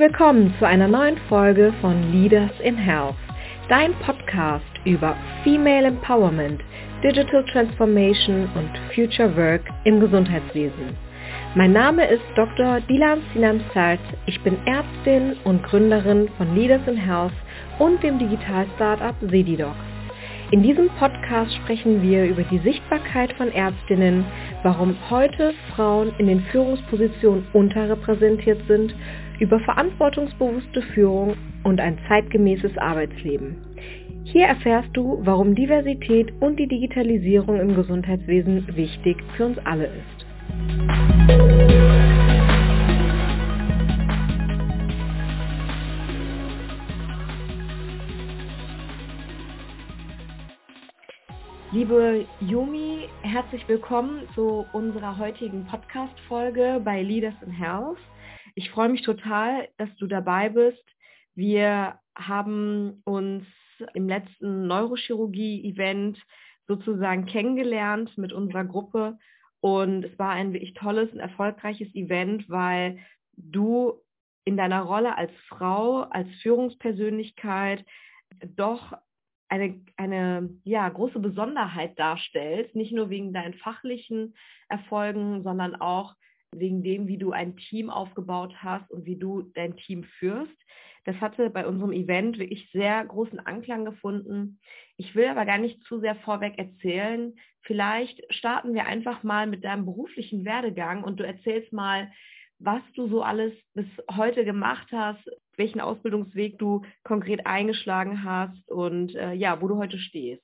willkommen zu einer neuen Folge von Leaders in Health, dein Podcast über Female Empowerment, Digital Transformation und Future Work im Gesundheitswesen. Mein Name ist Dr. Dilan Sinam Salt. Ich bin Ärztin und Gründerin von Leaders in Health und dem Digital-Startup Sedidoc. In diesem Podcast sprechen wir über die Sichtbarkeit von Ärztinnen, warum heute Frauen in den Führungspositionen unterrepräsentiert sind, über verantwortungsbewusste Führung und ein zeitgemäßes Arbeitsleben. Hier erfährst du, warum Diversität und die Digitalisierung im Gesundheitswesen wichtig für uns alle ist. Liebe Yumi, herzlich willkommen zu unserer heutigen Podcast-Folge bei Leaders in Health. Ich freue mich total, dass du dabei bist. Wir haben uns im letzten Neurochirurgie-Event sozusagen kennengelernt mit unserer Gruppe und es war ein wirklich tolles und erfolgreiches Event, weil du in deiner Rolle als Frau, als Führungspersönlichkeit doch eine, eine ja, große Besonderheit darstellst, nicht nur wegen deinen fachlichen Erfolgen, sondern auch wegen dem, wie du ein Team aufgebaut hast und wie du dein Team führst. Das hatte bei unserem Event wirklich sehr großen Anklang gefunden. Ich will aber gar nicht zu sehr vorweg erzählen. Vielleicht starten wir einfach mal mit deinem beruflichen Werdegang und du erzählst mal, was du so alles bis heute gemacht hast, welchen Ausbildungsweg du konkret eingeschlagen hast und äh, ja, wo du heute stehst.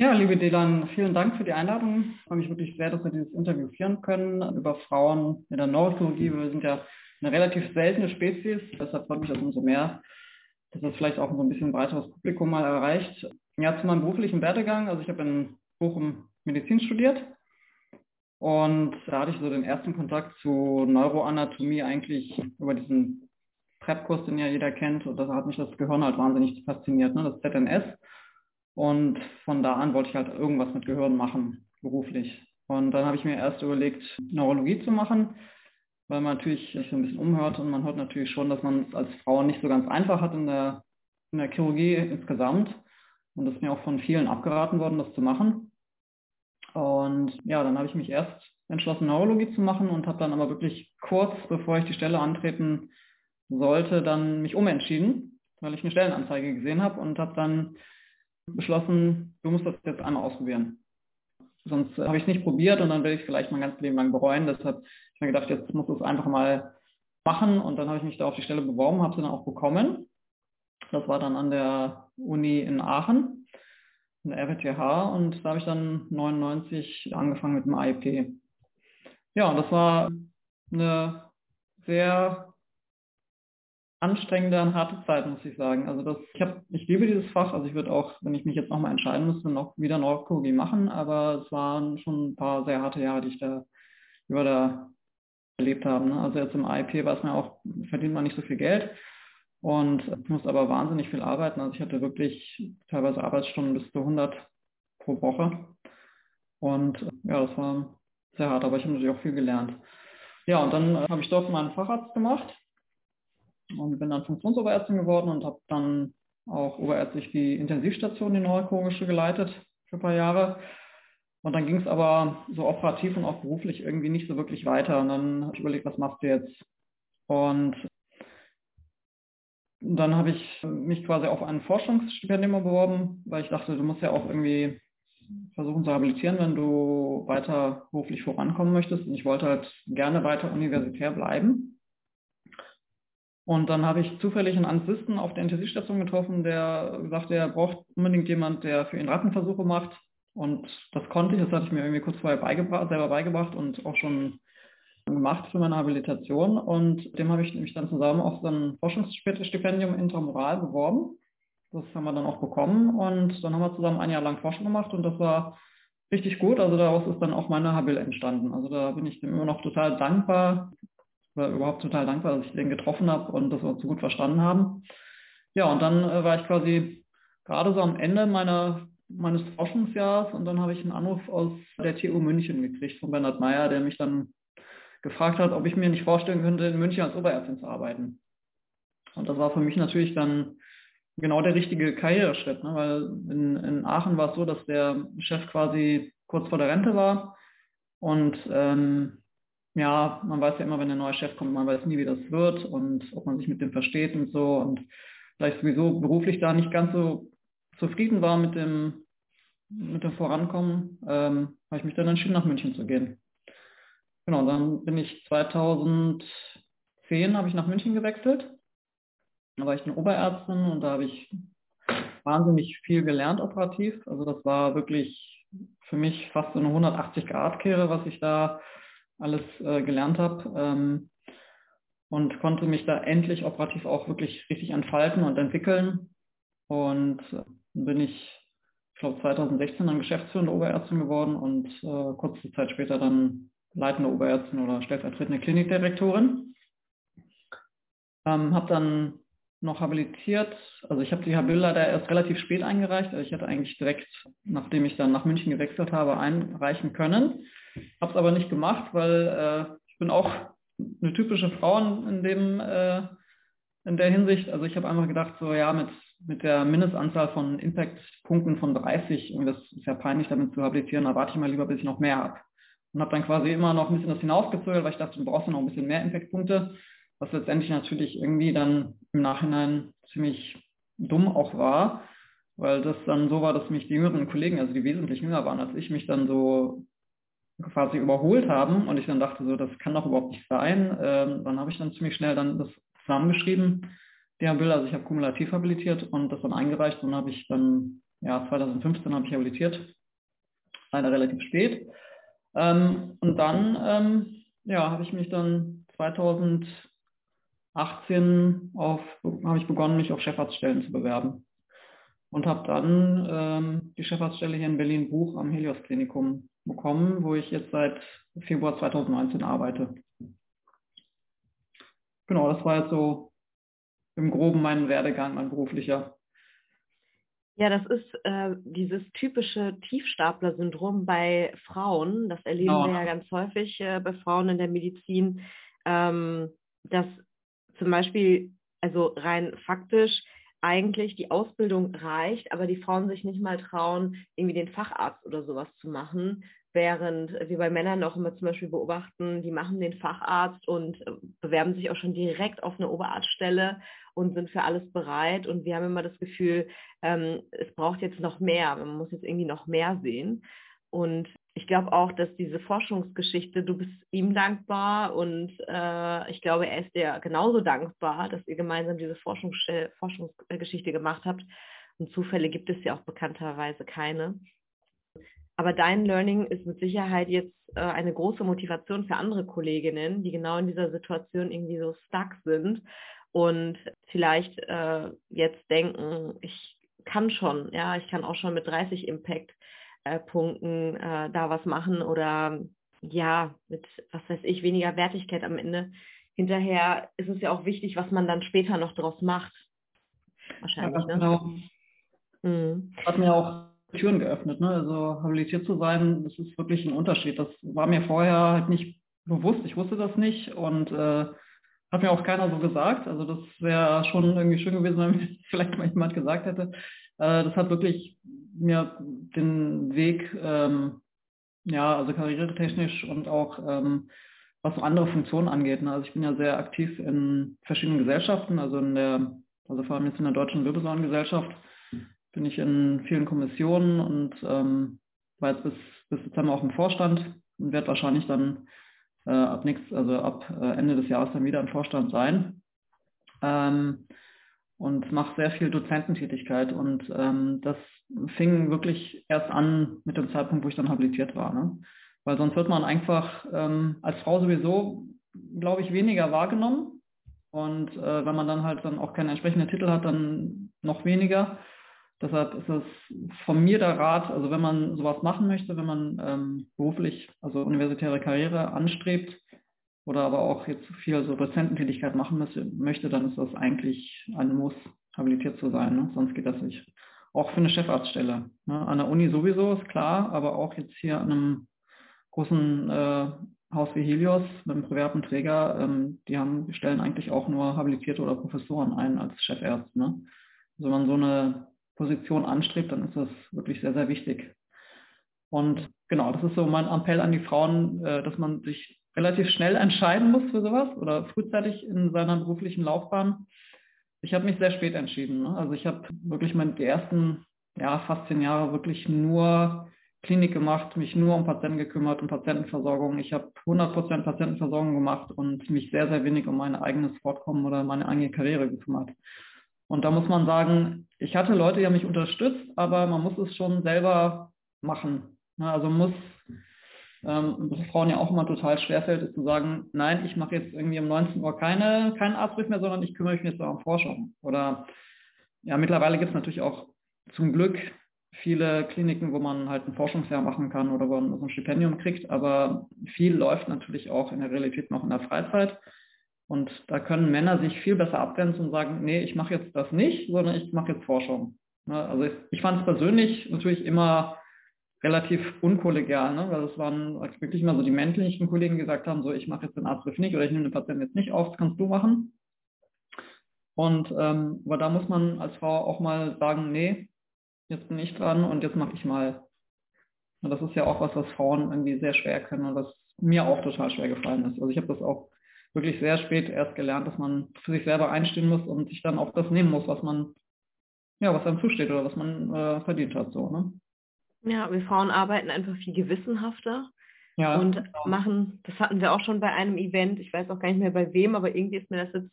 Ja, liebe Delan, vielen Dank für die Einladung. Ich freue mich wirklich sehr, dass wir dieses Interview führen können über Frauen in der Neurologie. Wir sind ja eine relativ seltene Spezies, deshalb freut mich das umso mehr, dass das vielleicht auch so ein bisschen breiteres Publikum mal erreicht. Ja, zu meinem beruflichen Werdegang. Also ich habe in Bochum Medizin studiert und da hatte ich so den ersten Kontakt zu Neuroanatomie eigentlich über diesen Prep-Kurs, den ja jeder kennt. Und da hat mich das Gehirn halt wahnsinnig fasziniert, ne? das ZNS. Und von da an wollte ich halt irgendwas mit Gehirn machen, beruflich. Und dann habe ich mir erst überlegt, Neurologie zu machen, weil man natürlich sich so ein bisschen umhört und man hört natürlich schon, dass man es als Frau nicht so ganz einfach hat in der, in der Chirurgie insgesamt. Und das ist mir auch von vielen abgeraten worden, das zu machen. Und ja, dann habe ich mich erst entschlossen, Neurologie zu machen und habe dann aber wirklich kurz, bevor ich die Stelle antreten sollte, dann mich umentschieden, weil ich eine Stellenanzeige gesehen habe und habe dann beschlossen, du musst das jetzt einmal ausprobieren. Sonst habe ich es nicht probiert und dann werde ich vielleicht mein ganzes Leben lang bereuen. Deshalb habe ich mir gedacht, jetzt muss es einfach mal machen und dann habe ich mich da auf die Stelle beworben, habe sie dann auch bekommen. Das war dann an der Uni in Aachen in der RWTH und da habe ich dann 99 angefangen mit dem AIP. Ja, und das war eine sehr anstrengende und harte Zeit, muss ich sagen. Also das, ich, hab, ich liebe dieses Fach, also ich würde auch, wenn ich mich jetzt nochmal entscheiden müsste, noch wieder Neurologie machen, aber es waren schon ein paar sehr harte Jahre, die ich da über da erlebt habe. Ne? Also jetzt im war es mir auch, verdient man nicht so viel Geld. Und musste aber wahnsinnig viel arbeiten. Also ich hatte wirklich teilweise Arbeitsstunden bis zu 100 pro Woche. Und ja, das war sehr hart, aber ich habe natürlich auch viel gelernt. Ja, und dann äh, habe ich dort meinen Facharzt gemacht und bin dann Funktionsoberärztin geworden und habe dann auch oberärztlich die Intensivstation, die neurochirurgische, geleitet für ein paar Jahre. Und dann ging es aber so operativ und auch beruflich irgendwie nicht so wirklich weiter. Und dann habe ich überlegt, was machst du jetzt? Und dann habe ich mich quasi auf ein Forschungsstipendium beworben, weil ich dachte, du musst ja auch irgendwie versuchen zu habilitieren, wenn du weiter beruflich vorankommen möchtest. Und ich wollte halt gerne weiter universitär bleiben. Und dann habe ich zufällig einen Anästhesisten auf der Intensivstation getroffen, der sagte, er braucht unbedingt jemand, der für ihn Rattenversuche macht. Und das konnte ich, das hatte ich mir irgendwie kurz vorher beigebracht, selber beigebracht und auch schon gemacht für meine Habilitation und dem habe ich mich dann zusammen auf so ein Forschungsstipendium intramural beworben. Das haben wir dann auch bekommen und dann haben wir zusammen ein Jahr lang Forschung gemacht und das war richtig gut. Also daraus ist dann auch meine Habil entstanden. Also da bin ich dem immer noch total dankbar, oder überhaupt total dankbar, dass ich den getroffen habe und dass wir uns so gut verstanden haben. Ja, und dann äh, war ich quasi gerade so am Ende meiner, meines Forschungsjahres und dann habe ich einen Anruf aus der TU München gekriegt von Bernhard Meyer, der mich dann gefragt hat, ob ich mir nicht vorstellen könnte, in München als Oberärztin zu arbeiten. Und das war für mich natürlich dann genau der richtige Karriereschritt, ne? weil in, in Aachen war es so, dass der Chef quasi kurz vor der Rente war und ähm, ja, man weiß ja immer, wenn der neue Chef kommt, man weiß nie, wie das wird und ob man sich mit dem versteht und so und vielleicht sowieso beruflich da nicht ganz so zufrieden war mit dem, mit dem Vorankommen, ähm, habe ich mich dann entschieden, nach München zu gehen. Genau, dann bin ich 2010 habe ich nach München gewechselt. Da war ich eine Oberärztin und da habe ich wahnsinnig viel gelernt operativ. Also das war wirklich für mich fast so eine 180-Grad-Kehre, was ich da alles äh, gelernt habe. Ähm, und konnte mich da endlich operativ auch wirklich richtig entfalten und entwickeln. Und äh, bin ich, ich glaube 2016 dann geschäftsführende Oberärztin geworden und äh, kurze Zeit später dann leitende Oberärztin oder stellvertretende Klinikdirektorin. Ähm, habe dann noch habilitiert. Also ich habe die Habil leider erst relativ spät eingereicht. Also ich hätte eigentlich direkt, nachdem ich dann nach München gewechselt habe, einreichen können. Habe es aber nicht gemacht, weil äh, ich bin auch eine typische Frau in dem äh, in der Hinsicht. Also ich habe einfach gedacht, so ja, mit, mit der Mindestanzahl von Impact-Punkten von 30, und das ist ja peinlich, damit zu habilitieren, da warte ich mal lieber, bis ich noch mehr habe. Und habe dann quasi immer noch ein bisschen das hinausgezögert, weil ich dachte, du brauchst ja noch ein bisschen mehr Impact-Punkte was letztendlich natürlich irgendwie dann im Nachhinein ziemlich dumm auch war, weil das dann so war, dass mich die jüngeren Kollegen, also die wesentlich jünger waren als ich, mich dann so quasi überholt haben und ich dann dachte so, das kann doch überhaupt nicht sein. Ähm, dann habe ich dann ziemlich schnell dann das zusammengeschrieben, der Bill, also ich habe kumulativ habilitiert und das dann eingereicht und habe ich dann, ja, 2015 habe ich habilitiert, leider relativ spät. Ähm, und dann, ähm, ja, habe ich mich dann 2000 18 auf, habe ich begonnen, mich auf Chefarztstellen zu bewerben und habe dann ähm, die Chefarztstelle hier in Berlin-Buch am Helios-Klinikum bekommen, wo ich jetzt seit Februar 2019 arbeite. Genau, das war jetzt so im Groben mein Werdegang, mein beruflicher. Ja, das ist äh, dieses typische Tiefstapler-Syndrom bei Frauen. Das erleben ja. wir ja ganz häufig äh, bei Frauen in der Medizin, ähm, dass zum Beispiel, also rein faktisch, eigentlich die Ausbildung reicht, aber die Frauen sich nicht mal trauen, irgendwie den Facharzt oder sowas zu machen, während wir bei Männern auch immer zum Beispiel beobachten, die machen den Facharzt und äh, bewerben sich auch schon direkt auf eine Oberarztstelle und sind für alles bereit. Und wir haben immer das Gefühl, ähm, es braucht jetzt noch mehr, man muss jetzt irgendwie noch mehr sehen. Und ich glaube auch, dass diese Forschungsgeschichte, du bist ihm dankbar und äh, ich glaube, er ist dir genauso dankbar, dass ihr gemeinsam diese Forschungs Forschungsgeschichte gemacht habt. Und Zufälle gibt es ja auch bekannterweise keine. Aber dein Learning ist mit Sicherheit jetzt äh, eine große Motivation für andere Kolleginnen, die genau in dieser Situation irgendwie so stuck sind und vielleicht äh, jetzt denken, ich kann schon, ja, ich kann auch schon mit 30 Impact äh, Punkten äh, da was machen oder ja, mit, was weiß ich, weniger Wertigkeit am Ende. Hinterher ist es ja auch wichtig, was man dann später noch draus macht. Wahrscheinlich, ja, ne? Genau. Mhm. Hat mir auch Türen geöffnet, ne? Also habilitiert zu sein, das ist wirklich ein Unterschied. Das war mir vorher halt nicht bewusst, ich wusste das nicht und äh, hat mir auch keiner so gesagt. Also das wäre schon irgendwie schön gewesen, wenn mir vielleicht mal jemand gesagt hätte. Äh, das hat wirklich mir den Weg, ähm, ja, also karrieretechnisch und auch ähm, was so andere Funktionen angeht. Ne? Also ich bin ja sehr aktiv in verschiedenen Gesellschaften, also in der, also vor allem jetzt in der Deutschen Wirbelsäulengesellschaft bin ich in vielen Kommissionen und ähm, war jetzt bis, bis Dezember auch im Vorstand und werde wahrscheinlich dann äh, ab nächst, also ab äh, Ende des Jahres dann wieder im Vorstand sein. Ähm, und mache sehr viel Dozententätigkeit. Und ähm, das fing wirklich erst an mit dem Zeitpunkt, wo ich dann habilitiert war. Ne? Weil sonst wird man einfach ähm, als Frau sowieso, glaube ich, weniger wahrgenommen. Und äh, wenn man dann halt dann auch keine entsprechenden Titel hat, dann noch weniger. Deshalb ist es von mir der Rat, also wenn man sowas machen möchte, wenn man ähm, beruflich, also universitäre Karriere anstrebt, oder aber auch jetzt viel so Dozententätigkeit machen müsste, möchte, dann ist das eigentlich ein Muss, habilitiert zu sein. Ne? Sonst geht das nicht. Auch für eine Chefarztstelle. Ne? An der Uni sowieso, ist klar, aber auch jetzt hier an einem großen äh, Haus wie Helios mit einem privaten Träger, ähm, die haben, stellen eigentlich auch nur Habilitierte oder Professoren ein als Chefärzte. Ne? Also wenn man so eine Position anstrebt, dann ist das wirklich sehr, sehr wichtig. Und genau, das ist so mein Appell an die Frauen, äh, dass man sich relativ schnell entscheiden muss für sowas oder frühzeitig in seiner beruflichen Laufbahn. Ich habe mich sehr spät entschieden. Ne? Also ich habe wirklich meine, die ersten ja, fast zehn Jahre wirklich nur Klinik gemacht, mich nur um Patienten gekümmert, um Patientenversorgung. Ich habe 100% Patientenversorgung gemacht und mich sehr, sehr wenig um mein eigenes Fortkommen oder meine eigene Karriere gekümmert. Und da muss man sagen, ich hatte Leute, die haben mich unterstützt, aber man muss es schon selber machen. Also muss, ähm, was Frauen ja auch immer total schwerfällt, ist zu sagen, nein, ich mache jetzt irgendwie um 19 Uhr keine, keinen Arztbrief mehr, sondern ich kümmere mich jetzt um Forschung. Oder ja, mittlerweile gibt es natürlich auch zum Glück viele Kliniken, wo man halt ein Forschungsjahr machen kann oder wo man so ein Stipendium kriegt, aber viel läuft natürlich auch in der Realität noch in der Freizeit. Und da können Männer sich viel besser abgrenzen und sagen, nee, ich mache jetzt das nicht, sondern ich mache jetzt Forschung. Ne, also ich, ich fand es persönlich natürlich immer relativ unkollegial, ne? weil es waren wirklich immer so die männlichen Kollegen, die gesagt haben, so ich mache jetzt den Arztbrief nicht oder ich nehme den Patienten jetzt nicht auf, das kannst du machen. Und ähm, aber da muss man als Frau auch mal sagen, nee, jetzt bin ich dran und jetzt mache ich mal. Und das ist ja auch was, was Frauen irgendwie sehr schwer können und was mir auch total schwer gefallen ist. Also ich habe das auch wirklich sehr spät erst gelernt, dass man für sich selber einstehen muss und sich dann auch das nehmen muss, was man, ja, was einem zusteht oder was man äh, verdient hat, so, ne? Ja, wir Frauen arbeiten einfach viel gewissenhafter ja, und genau. machen, das hatten wir auch schon bei einem Event, ich weiß auch gar nicht mehr bei wem, aber irgendwie ist mir das jetzt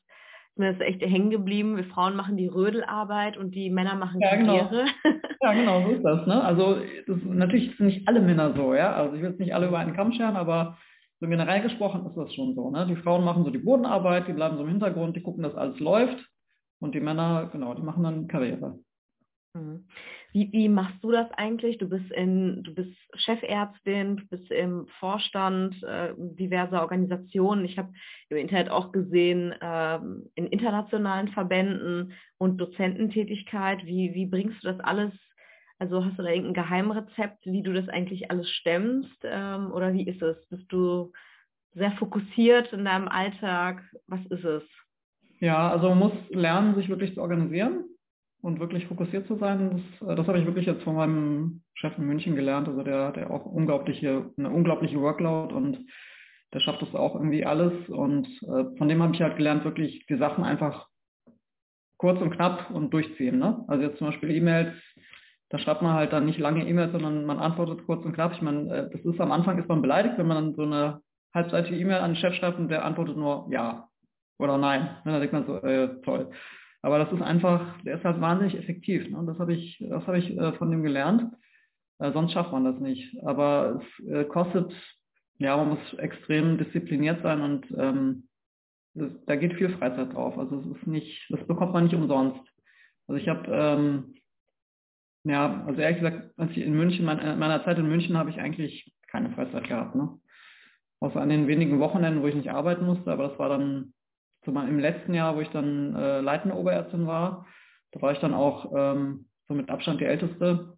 mir ist echt hängen geblieben. Wir Frauen machen die Rödelarbeit und die Männer machen ja, Karriere. Genau. Ja, genau, so ist das. Ne? Also das, natürlich sind nicht alle Männer so, ja. Also ich will jetzt nicht alle über einen Kamm scheren, aber so generell gesprochen ist das schon so. Ne? Die Frauen machen so die Bodenarbeit, die bleiben so im Hintergrund, die gucken, dass alles läuft. Und die Männer, genau, die machen dann Karriere. Mhm. Wie, wie machst du das eigentlich? Du bist in, du bist Chefärztin, du bist im Vorstand äh, diverser Organisationen. Ich habe im Internet auch gesehen, äh, in internationalen Verbänden und Dozententätigkeit. Wie, wie bringst du das alles? Also hast du da irgendein Geheimrezept, wie du das eigentlich alles stemmst? Ähm, oder wie ist es? Bist du sehr fokussiert in deinem Alltag? Was ist es? Ja, also man muss lernen, sich wirklich zu organisieren und wirklich fokussiert zu sein, das, äh, das habe ich wirklich jetzt von meinem Chef in München gelernt. Also der hat ja auch unglaubliche, eine unglaubliche Workload und der schafft das auch irgendwie alles. Und äh, von dem habe ich halt gelernt, wirklich die Sachen einfach kurz und knapp und durchziehen. Ne? Also jetzt zum Beispiel E-Mails, da schreibt man halt dann nicht lange E-Mails, sondern man antwortet kurz und knapp. Ich meine, äh, das ist am Anfang ist man beleidigt, wenn man dann so eine halbseitige E-Mail an den Chef schreibt und der antwortet nur ja oder nein. Und ne, dann denkt man so, äh, toll. Aber das ist einfach, der ist halt wahnsinnig effektiv. Ne? Das habe ich, das habe ich äh, von dem gelernt. Äh, sonst schafft man das nicht. Aber es äh, kostet, ja, man muss extrem diszipliniert sein und ähm, das, da geht viel Freizeit drauf. Also es ist nicht, das bekommt man nicht umsonst. Also ich habe, ähm, ja, also ehrlich gesagt, als ich in München, mein, in meiner Zeit in München habe ich eigentlich keine Freizeit gehabt. Ne? Außer an den wenigen Wochenenden, wo ich nicht arbeiten musste, aber das war dann so mal im letzten Jahr, wo ich dann äh, leitende Oberärztin war, da war ich dann auch ähm, so mit Abstand die älteste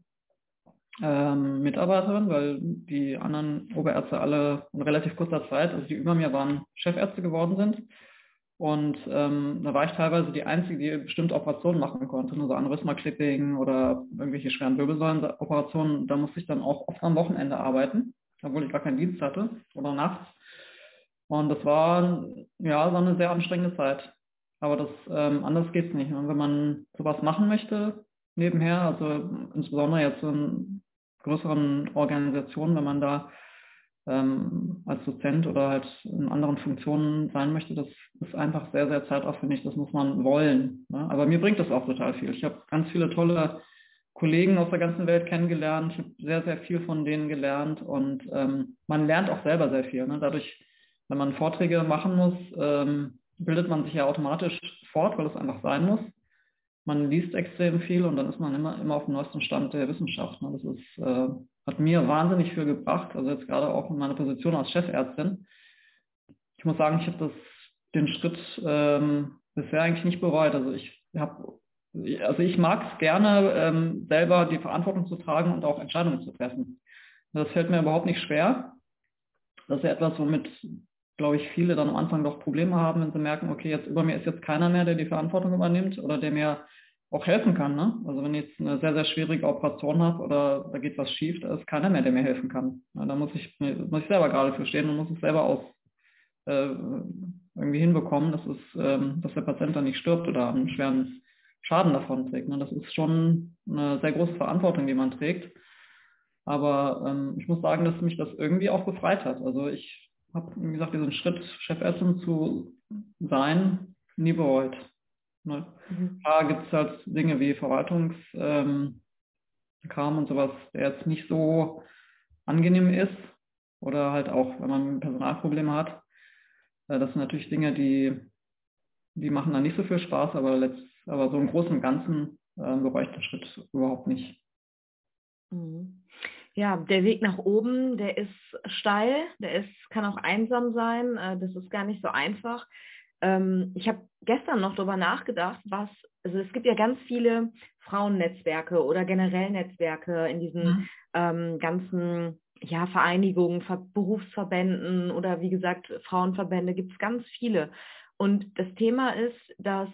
ähm, Mitarbeiterin, weil die anderen Oberärzte alle in relativ kurzer Zeit, also die über mir waren, Chefärzte geworden sind. Und ähm, da war ich teilweise die Einzige, die bestimmte Operationen machen konnte, also Aneurysma-Clipping oder irgendwelche schweren Wirbelsäulenoperationen. Da musste ich dann auch oft am Wochenende arbeiten, obwohl ich gar keinen Dienst hatte oder nachts. Und das war ja so eine sehr anstrengende Zeit. Aber das ähm, anders geht's nicht. Und wenn man sowas machen möchte nebenher, also insbesondere jetzt in größeren Organisationen, wenn man da ähm, als Dozent oder halt in anderen Funktionen sein möchte, das ist einfach sehr, sehr zeitaufwendig. Das muss man wollen. Ne? Aber mir bringt das auch total viel. Ich habe ganz viele tolle Kollegen aus der ganzen Welt kennengelernt. Ich habe sehr, sehr viel von denen gelernt und ähm, man lernt auch selber sehr viel. Ne? Dadurch wenn man Vorträge machen muss, ähm, bildet man sich ja automatisch fort, weil es einfach sein muss. Man liest extrem viel und dann ist man immer, immer auf dem neuesten Stand der Wissenschaft. Ne? Das ist, äh, hat mir wahnsinnig viel gebracht, also jetzt gerade auch in meiner Position als Chefärztin. Ich muss sagen, ich habe den Schritt ähm, bisher eigentlich nicht bereut. Also ich habe also ich mag es gerne, ähm, selber die Verantwortung zu tragen und auch Entscheidungen zu treffen. Das fällt mir überhaupt nicht schwer. Das ist ja etwas, womit, glaube ich, viele dann am Anfang doch Probleme haben, wenn sie merken, okay, jetzt über mir ist jetzt keiner mehr, der die Verantwortung übernimmt oder der mir auch helfen kann. Ne? Also wenn ich jetzt eine sehr, sehr schwierige Operation habe oder da geht was schief, da ist keiner mehr, der mir helfen kann. Ja, da muss ich, muss ich selber gerade für stehen und muss es selber aus äh, irgendwie hinbekommen, dass, es, ähm, dass der Patient dann nicht stirbt oder einen schweren Schaden davon trägt. Ne? Das ist schon eine sehr große Verantwortung, die man trägt. Aber ähm, ich muss sagen, dass mich das irgendwie auch befreit hat. Also ich habe, wie gesagt, diesen Schritt, Chefärztin zu sein, nie bereut. Ne? Mhm. Da gibt es halt Dinge wie Verwaltungskram ähm, und sowas, der jetzt nicht so angenehm ist. Oder halt auch, wenn man Personalprobleme hat. Äh, das sind natürlich Dinge, die, die machen dann nicht so viel Spaß, aber, letzt, aber so im Großen und Ganzen äh, bereue ich den Schritt überhaupt nicht. Mhm. Ja, der Weg nach oben, der ist steil, der ist, kann auch einsam sein, äh, das ist gar nicht so einfach. Ähm, ich habe gestern noch darüber nachgedacht, was, also es gibt ja ganz viele Frauennetzwerke oder generell Netzwerke in diesen mhm. ähm, ganzen ja, Vereinigungen, Ver Berufsverbänden oder wie gesagt Frauenverbände, gibt es ganz viele. Und das Thema ist, dass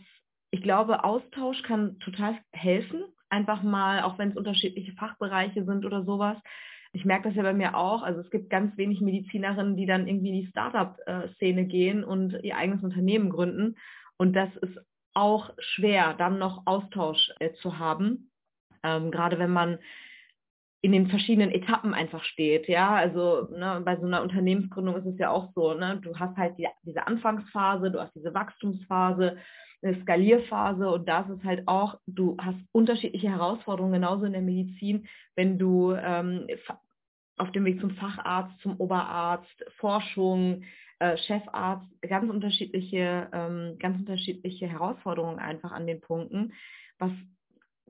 ich glaube, Austausch kann total helfen, einfach mal, auch wenn es unterschiedliche Fachbereiche sind oder sowas. Ich merke das ja bei mir auch. Also es gibt ganz wenig Medizinerinnen, die dann irgendwie in die Startup-Szene gehen und ihr eigenes Unternehmen gründen. Und das ist auch schwer, dann noch Austausch äh, zu haben. Ähm, gerade wenn man in den verschiedenen Etappen einfach steht. Ja, also ne, bei so einer Unternehmensgründung ist es ja auch so, ne, du hast halt die, diese Anfangsphase, du hast diese Wachstumsphase, eine Skalierphase und da ist es halt auch, du hast unterschiedliche Herausforderungen, genauso in der Medizin, wenn du ähm, auf dem Weg zum Facharzt, zum Oberarzt, Forschung, äh, Chefarzt, ganz unterschiedliche, ähm, ganz unterschiedliche Herausforderungen einfach an den Punkten. Was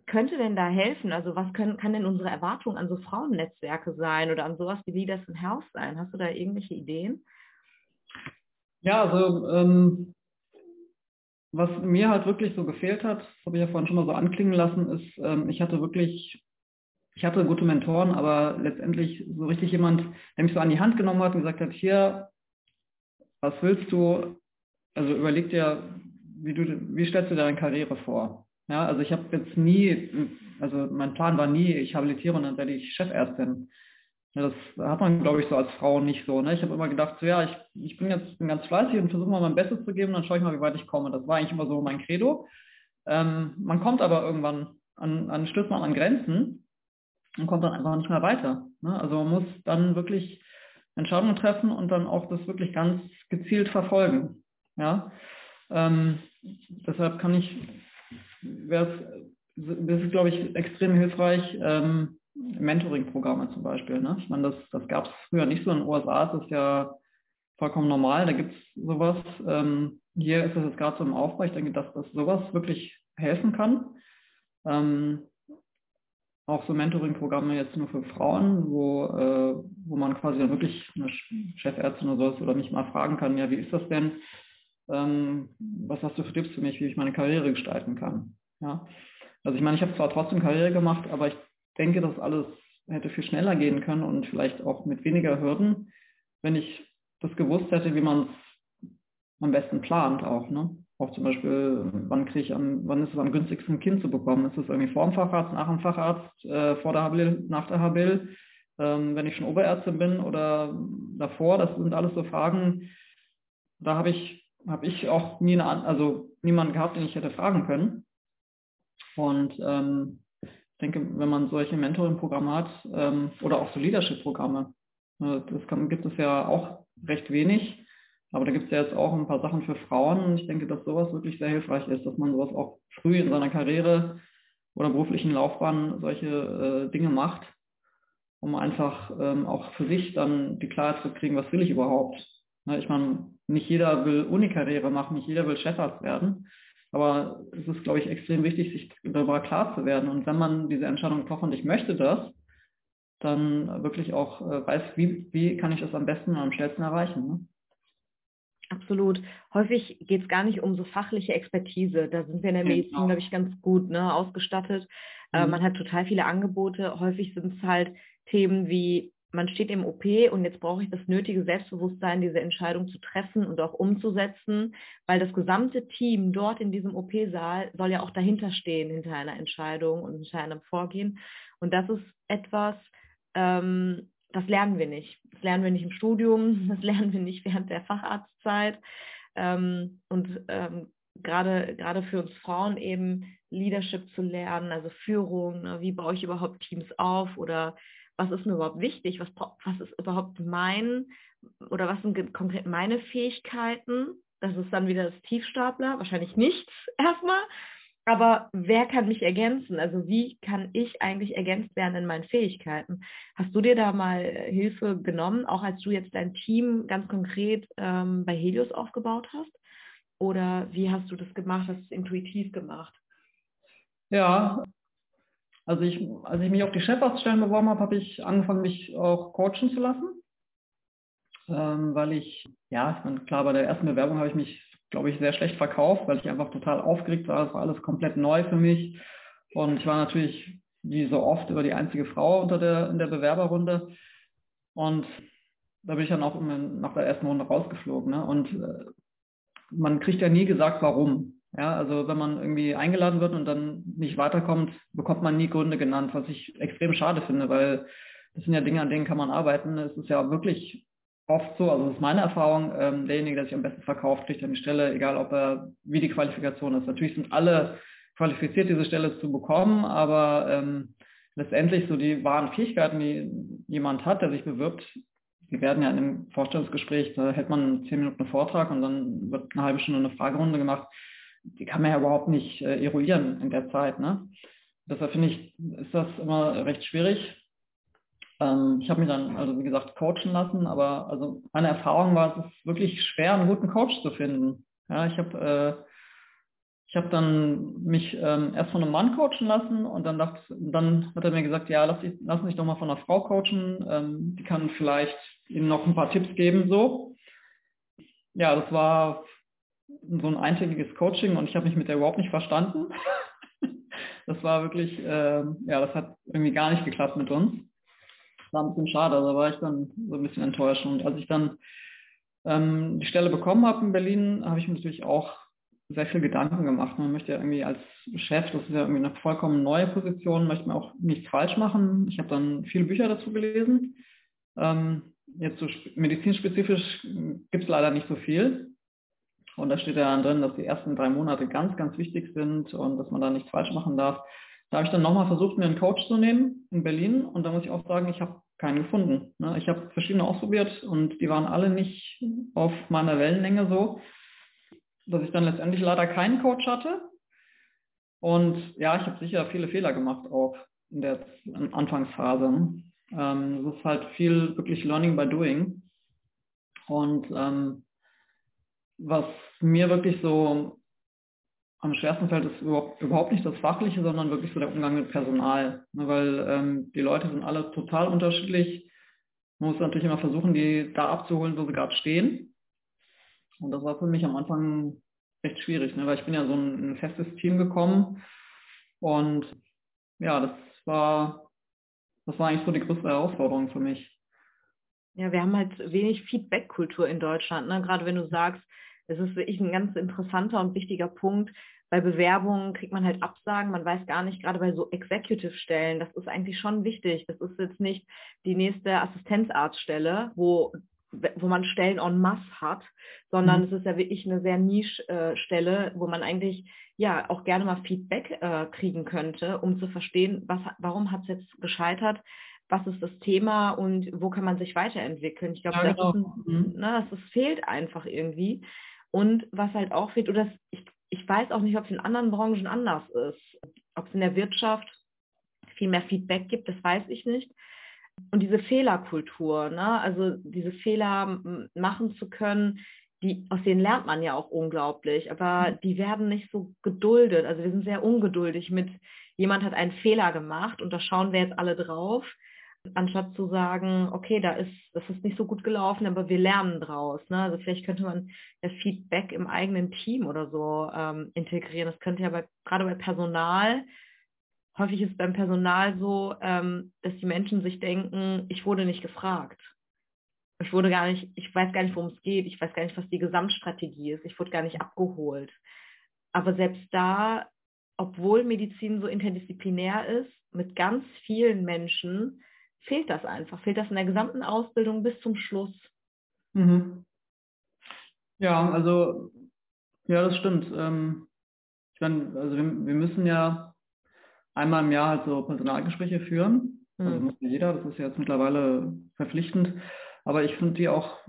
könnte denn da helfen? Also was können, kann denn unsere Erwartung an so Frauennetzwerke sein oder an sowas wie Leaders in Health sein? Hast du da irgendwelche Ideen? Ja, also ähm, was mir halt wirklich so gefehlt hat, das habe ich ja vorhin schon mal so anklingen lassen, ist, ähm, ich hatte wirklich, ich hatte gute Mentoren, aber letztendlich so richtig jemand, der mich so an die Hand genommen hat und gesagt hat, hier, was willst du? Also überleg dir, wie du, wie stellst du deine Karriere vor? Ja, also ich habe jetzt nie, also mein Plan war nie, ich habilitiere und dann werde ich Chefärztin. Ja, das hat man, glaube ich, so als Frau nicht so. Ne? Ich habe immer gedacht, so, ja, ich, ich bin jetzt ganz fleißig und versuche mal mein Bestes zu geben, dann schaue ich mal, wie weit ich komme. Das war eigentlich immer so mein Credo. Ähm, man kommt aber irgendwann an, an stößt man an Grenzen und kommt dann einfach nicht mehr weiter. Ne? Also man muss dann wirklich Entscheidungen treffen und dann auch das wirklich ganz gezielt verfolgen. Ja, ähm, deshalb kann ich wäre das ist, glaube ich, extrem hilfreich. Ähm, Mentoring-Programme zum Beispiel. Ne? Ich meine, das, das gab es früher nicht so in den USA, das ist ja vollkommen normal, da gibt es sowas. Ähm, hier ist es jetzt gerade so im Aufbau. Ich denke, dass das sowas wirklich helfen kann. Ähm, auch so Mentoring-Programme jetzt nur für Frauen, wo, äh, wo man quasi dann wirklich eine Chefärztin oder sowas oder mich mal fragen kann, ja, wie ist das denn? ähm, was hast du für Tipps für mich, wie ich meine Karriere gestalten kann. Ja? Also ich meine, ich habe zwar trotzdem Karriere gemacht, aber ich denke, dass alles hätte viel schneller gehen können und vielleicht auch mit weniger Hürden, wenn ich das gewusst hätte, wie man es am besten plant auch. Ne? Auch zum Beispiel, wann kriege ich am, wann ist es am günstigsten ein Kind zu bekommen? Ist es irgendwie vor dem Facharzt, nach dem Facharzt, äh, vor der Habil, nach der Habil, ähm, wenn ich schon Oberärztin bin oder davor? Das sind alles so Fragen, da habe ich habe ich auch nie eine, also niemanden gehabt, den ich hätte fragen können. Und ähm, denke, wenn man solche Mentoring-Programme hat ähm, oder auch so Leadership-Programme, äh, das kann, gibt es ja auch recht wenig. Aber da gibt es ja jetzt auch ein paar Sachen für Frauen und ich denke, dass sowas wirklich sehr hilfreich ist, dass man sowas auch früh in seiner Karriere oder beruflichen Laufbahn solche äh, Dinge macht, um einfach ähm, auch für sich dann die Klarheit zu kriegen, was will ich überhaupt. Ne, ich meine, nicht jeder will Unikarriere machen, nicht jeder will Chefarzt werden. Aber es ist, glaube ich, extrem wichtig, sich darüber klar zu werden. Und wenn man diese Entscheidung getroffen hat, ich möchte das, dann wirklich auch äh, weiß, wie, wie kann ich das am besten und am schnellsten erreichen. Ne? Absolut. Häufig geht es gar nicht um so fachliche Expertise. Da sind wir in der Medizin, genau. glaube ich, ganz gut ne, ausgestattet. Äh, mhm. Äh, man hat total viele Angebote. Häufig sind es halt Themen wie man steht im OP und jetzt brauche ich das nötige Selbstbewusstsein, diese Entscheidung zu treffen und auch umzusetzen, weil das gesamte Team dort in diesem OP-Saal soll ja auch dahinter stehen, hinter einer Entscheidung und hinter einem Vorgehen. Und das ist etwas, ähm, das lernen wir nicht. Das lernen wir nicht im Studium, das lernen wir nicht während der Facharztzeit. Ähm, und ähm, gerade gerade für uns Frauen eben Leadership zu lernen, also Führung, ne? wie baue ich überhaupt Teams auf oder was ist mir überhaupt wichtig, was, was ist überhaupt mein oder was sind konkret meine Fähigkeiten. Das ist dann wieder das Tiefstapler, wahrscheinlich nichts erstmal, aber wer kann mich ergänzen? Also wie kann ich eigentlich ergänzt werden in meinen Fähigkeiten? Hast du dir da mal Hilfe genommen, auch als du jetzt dein Team ganz konkret ähm, bei Helios aufgebaut hast? Oder wie hast du das gemacht? Hast du es intuitiv gemacht? Ja, also ich, als ich mich auf die Chefarztstellen beworben habe, habe ich angefangen, mich auch coachen zu lassen. Ähm, weil ich, ja, ich meine, klar, bei der ersten Bewerbung habe ich mich, glaube ich, sehr schlecht verkauft, weil ich einfach total aufgeregt war. Es war alles komplett neu für mich. Und ich war natürlich, wie so oft, über die einzige Frau unter der, in der Bewerberrunde. Und da bin ich dann auch nach der ersten Runde rausgeflogen. Ne? Und äh, man kriegt ja nie gesagt, warum. Ja, also wenn man irgendwie eingeladen wird und dann nicht weiterkommt, bekommt man nie Gründe genannt, was ich extrem schade finde, weil das sind ja Dinge, an denen kann man arbeiten. Es ist ja wirklich oft so, also das ist meine Erfahrung, ähm, derjenige, der sich am besten verkauft, kriegt die Stelle, egal ob er, wie die Qualifikation ist. Natürlich sind alle qualifiziert, diese Stelle zu bekommen, aber ähm, letztendlich so die wahren Fähigkeiten, die jemand hat, der sich bewirbt, die werden ja in einem Vorstellungsgespräch, da hält man zehn Minuten einen Vortrag und dann wird eine halbe Stunde eine Fragerunde gemacht die kann man ja überhaupt nicht äh, eruieren in der Zeit. Ne? Deshalb finde ich, ist das immer recht schwierig. Ähm, ich habe mich dann, also wie gesagt, coachen lassen, aber also meine Erfahrung war, es ist wirklich schwer, einen guten Coach zu finden. Ja, ich habe äh, ich habe dann mich ähm, erst von einem Mann coachen lassen und dann dachte, dann hat er mir gesagt, ja, lass, ich, lass mich doch mal von einer Frau coachen, ähm, die kann vielleicht Ihnen noch ein paar Tipps geben, so. Ja, das war so ein eintägiges Coaching und ich habe mich mit der überhaupt nicht verstanden. das war wirklich, äh, ja, das hat irgendwie gar nicht geklappt mit uns. War ein bisschen schade, da war ich dann so ein bisschen enttäuscht. Und als ich dann ähm, die Stelle bekommen habe in Berlin, habe ich mir natürlich auch sehr viel Gedanken gemacht. Man möchte ja irgendwie als Chef, das ist ja irgendwie eine vollkommen neue Position, möchte man auch nichts falsch machen. Ich habe dann viele Bücher dazu gelesen. Ähm, jetzt so medizinspezifisch gibt es leider nicht so viel. Und da steht ja dann drin, dass die ersten drei Monate ganz, ganz wichtig sind und dass man da nichts falsch machen darf. Da habe ich dann nochmal versucht, mir einen Coach zu nehmen in Berlin und da muss ich auch sagen, ich habe keinen gefunden. Ne? Ich habe verschiedene ausprobiert und die waren alle nicht auf meiner Wellenlänge so, dass ich dann letztendlich leider keinen Coach hatte. Und ja, ich habe sicher viele Fehler gemacht auch in der Anfangsphase. Ähm, es ist halt viel wirklich Learning by Doing. Und ähm, was mir wirklich so am schwersten fällt, ist überhaupt nicht das Fachliche, sondern wirklich so der Umgang mit Personal. Ne, weil ähm, die Leute sind alle total unterschiedlich. Man muss natürlich immer versuchen, die da abzuholen, wo sie gerade stehen. Und das war für mich am Anfang recht schwierig, ne? weil ich bin ja so ein, ein festes Team gekommen. Und ja, das war, das war eigentlich so die größte Herausforderung für mich. Ja, wir haben halt wenig Feedback-Kultur in Deutschland. Ne? Gerade wenn du sagst, es ist wirklich ein ganz interessanter und wichtiger Punkt. Bei Bewerbungen kriegt man halt Absagen, man weiß gar nicht, gerade bei so Executive-Stellen, das ist eigentlich schon wichtig. Das ist jetzt nicht die nächste Assistenzarztstelle, wo, wo man Stellen en masse hat, sondern mhm. es ist ja wirklich eine sehr Niche-Stelle, wo man eigentlich ja auch gerne mal Feedback äh, kriegen könnte, um zu verstehen, was, warum hat es jetzt gescheitert, was ist das Thema und wo kann man sich weiterentwickeln. Ich glaube, ja, genau. das, mhm. ne, das, das fehlt einfach irgendwie. Und was halt auch fehlt, oder ich, ich weiß auch nicht, ob es in anderen Branchen anders ist. Ob es in der Wirtschaft viel mehr Feedback gibt, das weiß ich nicht. Und diese Fehlerkultur, ne? also diese Fehler machen zu können, die, aus denen lernt man ja auch unglaublich, aber die werden nicht so geduldet. Also wir sind sehr ungeduldig mit, jemand hat einen Fehler gemacht und da schauen wir jetzt alle drauf anstatt zu sagen, okay, da ist, das ist nicht so gut gelaufen, aber wir lernen draus. Ne? Also vielleicht könnte man ja Feedback im eigenen Team oder so ähm, integrieren. Das könnte ja bei, gerade bei Personal häufig ist beim Personal so, ähm, dass die Menschen sich denken, ich wurde nicht gefragt. Ich wurde gar nicht, ich weiß gar nicht, worum es geht, ich weiß gar nicht, was die Gesamtstrategie ist, ich wurde gar nicht abgeholt. Aber selbst da, obwohl Medizin so interdisziplinär ist, mit ganz vielen Menschen, fehlt das einfach, fehlt das in der gesamten Ausbildung bis zum Schluss. Mhm. Ja, also, ja, das stimmt. Ähm, ich meine, also wir, wir müssen ja einmal im Jahr halt so Personalgespräche führen. Also mhm. muss jeder, das ist ja jetzt mittlerweile verpflichtend. Aber ich finde die auch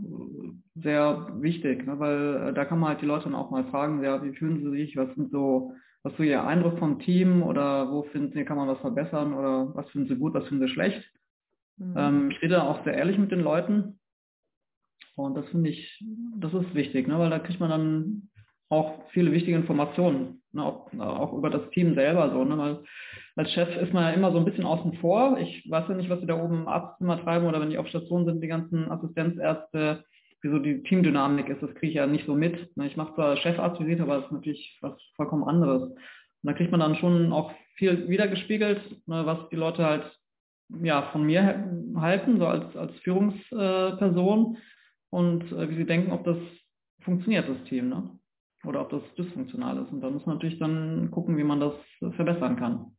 sehr wichtig, ne, weil äh, da kann man halt die Leute dann auch mal fragen, ja, wie fühlen sie sich, was sind so, was ist so ihr Eindruck vom Team oder wo finden sie, kann man was verbessern oder was finden sie gut, was finden sie schlecht. Mhm. Ähm, ich rede auch sehr ehrlich mit den Leuten und das finde ich, das ist wichtig, ne, weil da kriegt man dann auch viele wichtige Informationen, ne, auch, auch, über das Team selber so, ne, weil als Chef ist man ja immer so ein bisschen außen vor. Ich weiß ja nicht, was sie da oben im Arztzimmer treiben oder wenn die auf Station sind, die ganzen Assistenzärzte, wie so die Teamdynamik ist, das kriege ich ja nicht so mit. Ne. Ich mache zwar Chefarztvisite, aber das ist natürlich was vollkommen anderes. Und da kriegt man dann schon auch viel wiedergespiegelt, ne, was die Leute halt ja, von mir halten, so als, als Führungsperson und äh, wie sie denken, ob das funktioniert, das Team. Ne? oder ob das dysfunktional ist. Und da muss man natürlich dann gucken, wie man das verbessern kann.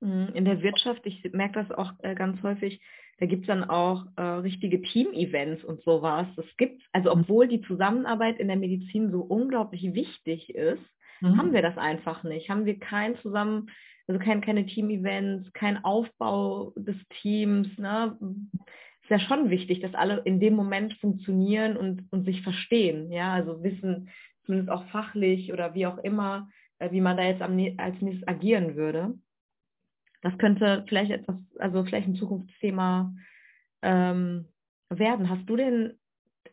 Mhm. In der Wirtschaft, ich merke das auch äh, ganz häufig, da gibt es dann auch äh, richtige Team-Events und sowas. Das gibt also obwohl die Zusammenarbeit in der Medizin so unglaublich wichtig ist, mhm. haben wir das einfach nicht. Haben wir kein zusammen, also kein, keine Team-Events, kein Aufbau des Teams. Ne? Ist ja schon wichtig, dass alle in dem Moment funktionieren und, und sich verstehen. Ja, also wissen, zumindest auch fachlich oder wie auch immer, äh, wie man da jetzt am, als nächstes agieren würde. Das könnte vielleicht etwas, also vielleicht ein Zukunftsthema ähm, werden. Hast du denn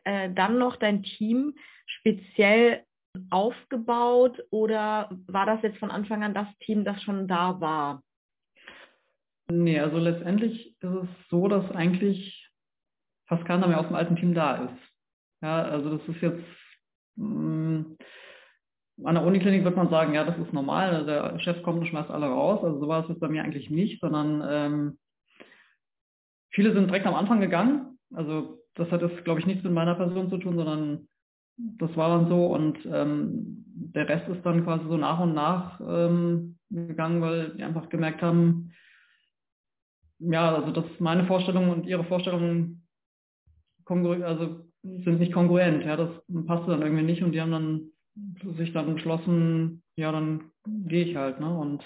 äh, dann noch dein Team speziell aufgebaut oder war das jetzt von Anfang an das Team, das schon da war? Nee, also letztendlich ist es so, dass eigentlich fast keiner mehr aus dem alten Team da ist. Ja, also das ist jetzt hm, an der Uniklinik wird man sagen, ja, das ist normal, der Chef kommt und schmeißt alle raus. Also so war es jetzt bei mir eigentlich nicht, sondern ähm, viele sind direkt am Anfang gegangen. Also das hat jetzt, glaube ich, nichts mit meiner Person zu tun, sondern das war dann so und ähm, der Rest ist dann quasi so nach und nach ähm, gegangen, weil die einfach gemerkt haben, ja, also dass meine Vorstellungen und ihre Vorstellungen also sind nicht kongruent. Ja, das passte dann irgendwie nicht und die haben dann sich dann entschlossen, ja, dann gehe ich halt. Ne? Und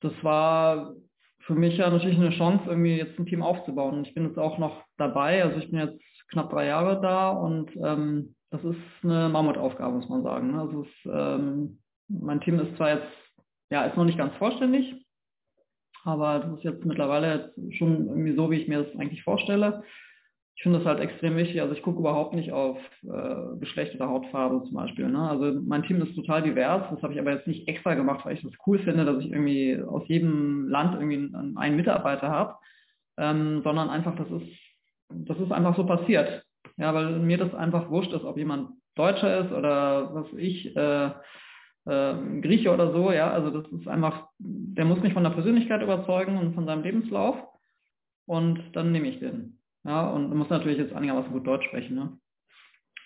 das war für mich ja natürlich eine Chance, irgendwie jetzt ein Team aufzubauen. Ich bin jetzt auch noch dabei. Also ich bin jetzt knapp drei Jahre da und ähm, das ist eine Mammutaufgabe, muss man sagen. Ne? Also es, ähm, mein Team ist zwar jetzt, ja, ist noch nicht ganz vollständig, aber das ist jetzt mittlerweile schon irgendwie so, wie ich mir das eigentlich vorstelle ich finde das halt extrem wichtig. Also ich gucke überhaupt nicht auf äh, Geschlecht oder Hautfarbe zum Beispiel. Ne? Also mein Team ist total divers. Das habe ich aber jetzt nicht extra gemacht, weil ich das cool finde, dass ich irgendwie aus jedem Land irgendwie einen, einen Mitarbeiter habe, ähm, sondern einfach, das ist, das ist einfach so passiert. Ja, weil mir das einfach wurscht ist, ob jemand Deutscher ist oder was ich, äh, äh, Grieche oder so. Ja, also das ist einfach, der muss mich von der Persönlichkeit überzeugen und von seinem Lebenslauf. Und dann nehme ich den. Ja, und muss natürlich jetzt einigermaßen gut Deutsch sprechen. Ne?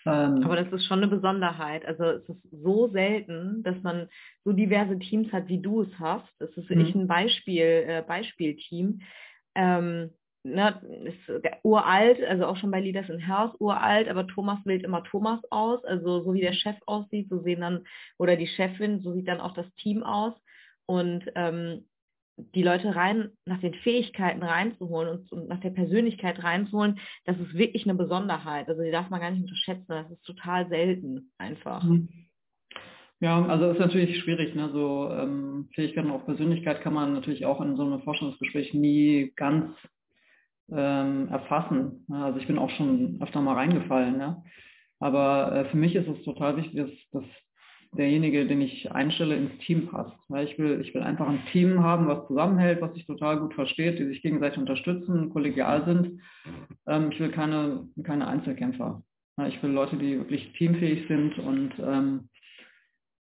Ähm, Aber das ist schon eine Besonderheit. Also es ist so selten, dass man so diverse Teams hat, wie du es hast. Das ist wirklich mhm. ein Beispiel, äh, Beispielteam. Ähm, ne, ist uralt, also auch schon bei Leaders in House uralt, aber Thomas wählt immer Thomas aus. Also so wie der Chef aussieht, so sehen dann, oder die Chefin, so sieht dann auch das Team aus. Und ähm, die Leute rein nach den Fähigkeiten reinzuholen und, und, nach der Persönlichkeit reinzuholen, das ist wirklich eine Besonderheit. Also die darf man gar nicht unterschätzen. Das ist total selten einfach. Mhm. Ja, also ist natürlich schwierig. Ne? So ähm, Fähigkeiten auf Persönlichkeit kann man natürlich auch in so einem Forschungsgespräch nie ganz ähm, erfassen. Also ich bin auch schon öfter mal reingefallen. Ne? Aber äh, für mich ist es total wichtig, dass, dass derjenige, den ich einstelle, ins Team passt. Weil ich will, ich will einfach ein Team haben, was zusammenhält, was sich total gut versteht, die sich gegenseitig unterstützen, kollegial sind. Ähm, ich will keine, keine Einzelkämpfer. Ich will Leute, die wirklich teamfähig sind und, ähm,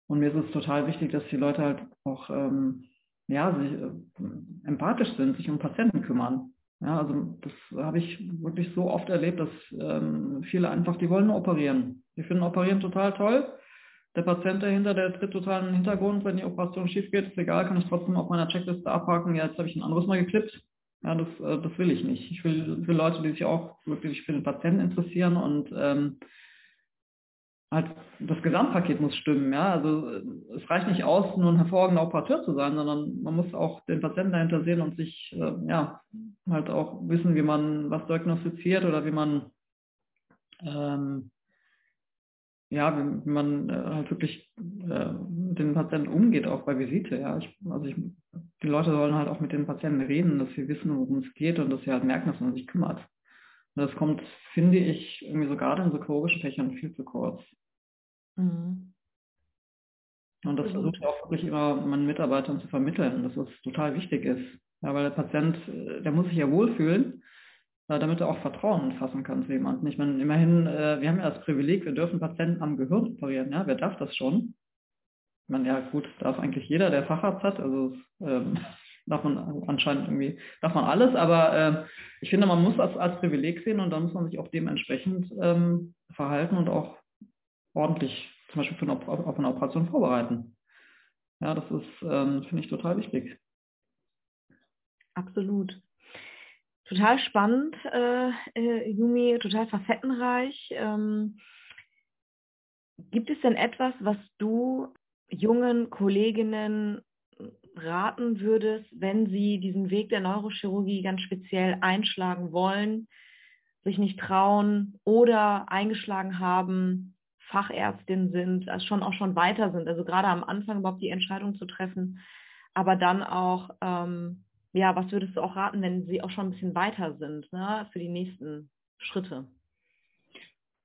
und mir ist es total wichtig, dass die Leute halt auch ähm, ja, sich, äh, empathisch sind, sich um Patienten kümmern. Ja, also das habe ich wirklich so oft erlebt, dass ähm, viele einfach, die wollen operieren. Die finden Operieren total toll. Der Patient dahinter, der tritt total in den Hintergrund, wenn die Operation schief geht, ist egal, kann ich trotzdem auf meiner Checkliste abhaken, ja, jetzt habe ich ein anderes Mal geklippt. Ja, das, äh, das will ich nicht. Ich will für Leute, die sich auch wirklich für den Patienten interessieren und ähm, halt das Gesamtpaket muss stimmen, ja. Also es reicht nicht aus, nur ein hervorragender Operateur zu sein, sondern man muss auch den Patienten dahinter sehen und sich äh, ja halt auch wissen, wie man was diagnostiziert oder wie man ähm, ja, wie man äh, halt wirklich äh, mit den Patienten umgeht, auch bei Visite, ja. Ich, also ich, die Leute sollen halt auch mit den Patienten reden, dass sie wissen, worum es geht und dass sie halt merken, dass man sich kümmert. Und das kommt, finde ich, irgendwie so gerade in so chirurgischen Fächern viel zu kurz. Mhm. Und das versuche ich auch wirklich immer meinen Mitarbeitern zu vermitteln, dass es total wichtig ist. Ja, weil der Patient, äh, der muss sich ja wohlfühlen, äh, damit er auch Vertrauen fassen kann zu jemandem. Ich meine, immerhin, äh, wir haben ja das Privileg, wir dürfen Patienten am Gehirn operieren. Ja, wer darf das schon? Ich meine, ja gut, darf eigentlich jeder, der Facharzt hat. Also ähm, darf man anscheinend irgendwie, darf man alles, aber äh, ich finde, man muss das als Privileg sehen und dann muss man sich auch dementsprechend ähm, verhalten und auch ordentlich zum Beispiel für eine, auf eine Operation vorbereiten. Ja, das ist, ähm, finde ich, total wichtig. Absolut. Total spannend, äh, äh, Yumi, total facettenreich. Ähm, gibt es denn etwas, was du jungen Kolleginnen raten würdest, wenn sie diesen Weg der Neurochirurgie ganz speziell einschlagen wollen, sich nicht trauen oder eingeschlagen haben, Fachärztin sind, also schon auch schon weiter sind, also gerade am Anfang überhaupt die Entscheidung zu treffen, aber dann auch, ähm, ja, was würdest du auch raten, wenn sie auch schon ein bisschen weiter sind, ne, für die nächsten Schritte?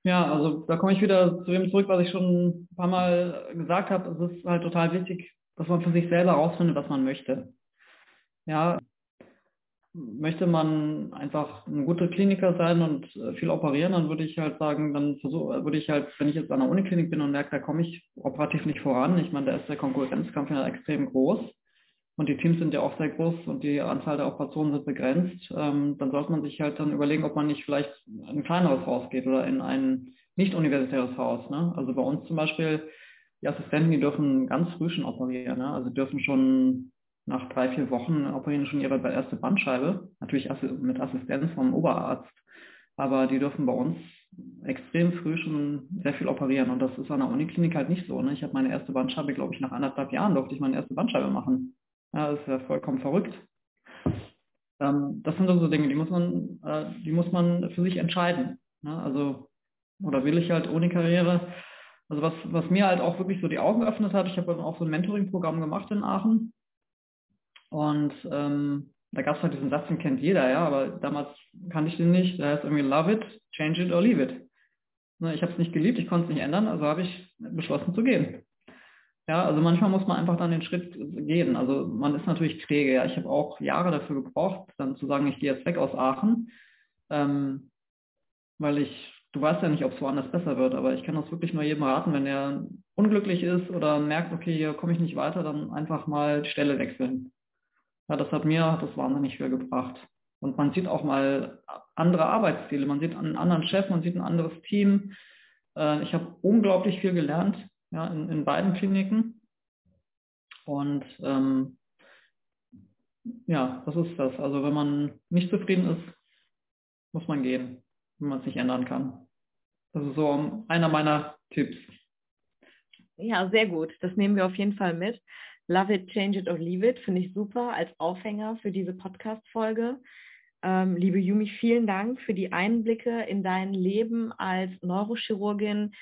Ja, also da komme ich wieder zu dem zurück, was ich schon ein paar Mal gesagt habe. Es ist halt total wichtig, dass man für sich selber herausfindet, was man möchte. Ja, möchte man einfach ein guter Kliniker sein und äh, viel operieren, dann würde ich halt sagen, dann versuche, würde ich halt, wenn ich jetzt an der Uniklinik bin und merke, da komme ich operativ nicht voran, ich meine, da ist der Konkurrenzkampf ja extrem groß und die Teams sind ja auch sehr groß und die Anzahl der Operationen sind begrenzt, ähm, dann sollte man sich halt dann überlegen, ob man nicht vielleicht in ein kleineres Haus geht oder in ein nicht universitäres Haus. Ne? Also bei uns zum Beispiel, die Assistenten, die dürfen ganz früh schon operieren, ne? also dürfen schon nach drei, vier Wochen operieren schon ihre erste Bandscheibe, natürlich mit Assistenz vom Oberarzt, aber die dürfen bei uns extrem früh schon sehr viel operieren und das ist an der Uniklinik halt nicht so. Ne? Ich habe meine erste Bandscheibe, glaube ich, nach anderthalb Jahren durfte ich meine erste Bandscheibe machen. Ja, das ist ja vollkommen verrückt. Ähm, das sind so Dinge, die muss man, äh, die muss man für sich entscheiden. Ne? Also, oder will ich halt ohne Karriere? Also was, was mir halt auch wirklich so die Augen geöffnet hat, ich habe dann auch so ein Mentoring-Programm gemacht in Aachen und ähm, da gab es halt diesen Satz, den kennt jeder, ja, aber damals kannte ich den nicht. Der heißt irgendwie Love it, change it or leave it. Ne, ich habe es nicht geliebt, ich konnte es nicht ändern, also habe ich beschlossen zu gehen. Ja, also manchmal muss man einfach dann den Schritt gehen. Also man ist natürlich träge. Ja, ich habe auch Jahre dafür gebraucht, dann zu sagen, ich gehe jetzt weg aus Aachen, ähm, weil ich, du weißt ja nicht, ob es woanders besser wird, aber ich kann das wirklich nur jedem raten, wenn er unglücklich ist oder merkt, okay, hier komme ich nicht weiter, dann einfach mal die Stelle wechseln. Ja, das hat mir das wahnsinnig viel gebracht. Und man sieht auch mal andere Arbeitsstile, man sieht einen anderen Chef, man sieht ein anderes Team. Äh, ich habe unglaublich viel gelernt ja, in, in beiden Kliniken. Und ähm, ja, das ist das. Also wenn man nicht zufrieden ist, muss man gehen, wenn man es nicht ändern kann. Das ist so einer meiner Tipps. Ja, sehr gut. Das nehmen wir auf jeden Fall mit. Love It, Change It or Leave It finde ich super als Aufhänger für diese Podcast-Folge. Ähm, liebe Yumi, vielen Dank für die Einblicke in dein Leben als Neurochirurgin,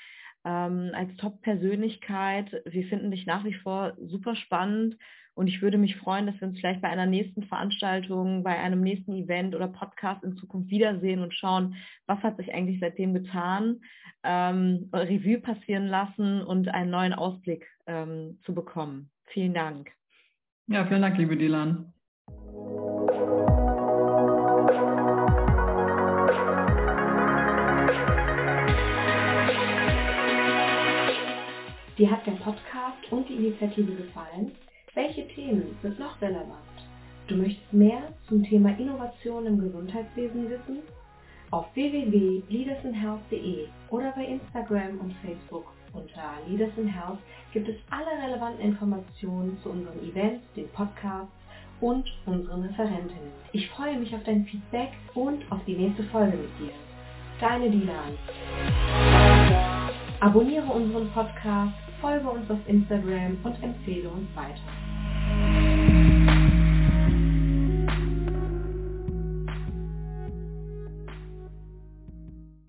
ähm, als Top-Persönlichkeit. Wir finden dich nach wie vor super spannend und ich würde mich freuen, dass wir uns vielleicht bei einer nächsten Veranstaltung, bei einem nächsten Event oder Podcast in Zukunft wiedersehen und schauen, was hat sich eigentlich seitdem getan, ähm, Revue passieren lassen und einen neuen Ausblick ähm, zu bekommen. Vielen Dank. Ja, vielen Dank, liebe Dylan. Dir hat der Podcast und die Initiative gefallen? Welche Themen sind noch relevant? Du möchtest mehr zum Thema Innovation im Gesundheitswesen wissen? Auf www.leadersinhealth.de oder bei Instagram und Facebook unter Leaders in Health gibt es alle relevanten Informationen zu unseren Events, den Podcasts und unseren Referentinnen. Ich freue mich auf dein Feedback und auf die nächste Folge mit dir. Deine Dilan. Abonniere unseren Podcast, folge uns auf Instagram und empfehle uns weiter.